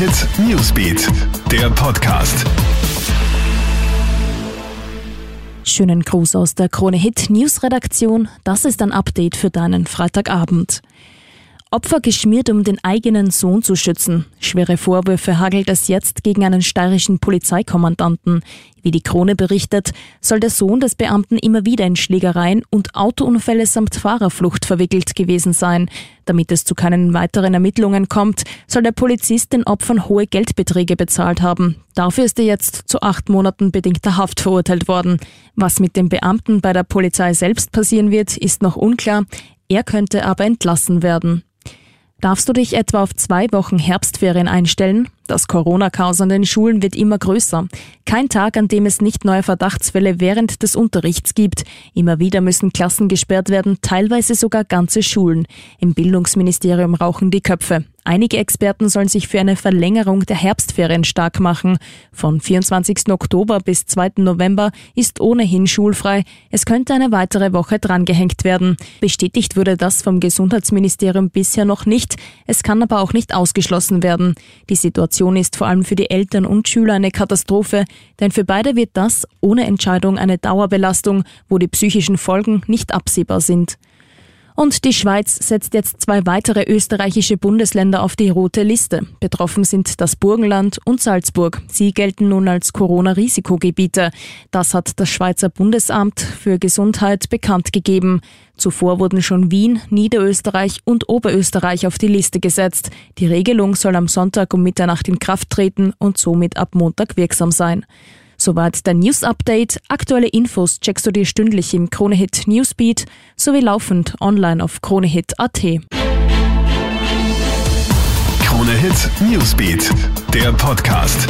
Hit Newsbeat, der Podcast. Schönen Gruß aus der Krone Hit News Redaktion. Das ist ein Update für deinen Freitagabend. Opfer geschmiert, um den eigenen Sohn zu schützen. Schwere Vorwürfe hagelt es jetzt gegen einen steirischen Polizeikommandanten. Wie die Krone berichtet, soll der Sohn des Beamten immer wieder in Schlägereien und Autounfälle samt Fahrerflucht verwickelt gewesen sein. Damit es zu keinen weiteren Ermittlungen kommt, soll der Polizist den Opfern hohe Geldbeträge bezahlt haben. Dafür ist er jetzt zu acht Monaten bedingter Haft verurteilt worden. Was mit dem Beamten bei der Polizei selbst passieren wird, ist noch unklar. Er könnte aber entlassen werden. Darfst du dich etwa auf zwei Wochen Herbstferien einstellen? Das Corona-Chaos an den Schulen wird immer größer. Kein Tag, an dem es nicht neue Verdachtsfälle während des Unterrichts gibt. Immer wieder müssen Klassen gesperrt werden, teilweise sogar ganze Schulen. Im Bildungsministerium rauchen die Köpfe. Einige Experten sollen sich für eine Verlängerung der Herbstferien stark machen. Von 24. Oktober bis 2. November ist ohnehin schulfrei. Es könnte eine weitere Woche drangehängt werden. Bestätigt wurde das vom Gesundheitsministerium bisher noch nicht. Es kann aber auch nicht ausgeschlossen werden. Die Situation ist vor allem für die Eltern und Schüler eine Katastrophe, denn für beide wird das ohne Entscheidung eine Dauerbelastung, wo die psychischen Folgen nicht absehbar sind. Und die Schweiz setzt jetzt zwei weitere österreichische Bundesländer auf die rote Liste. Betroffen sind das Burgenland und Salzburg. Sie gelten nun als Corona-Risikogebiete. Das hat das Schweizer Bundesamt für Gesundheit bekannt gegeben. Zuvor wurden schon Wien, Niederösterreich und Oberösterreich auf die Liste gesetzt. Die Regelung soll am Sonntag um Mitternacht in Kraft treten und somit ab Montag wirksam sein. Soweit dein News Update. Aktuelle Infos checkst du dir stündlich im Kronehit Newsbeat sowie laufend online auf kronehit.at. Kronehit Newsbeat, der Podcast.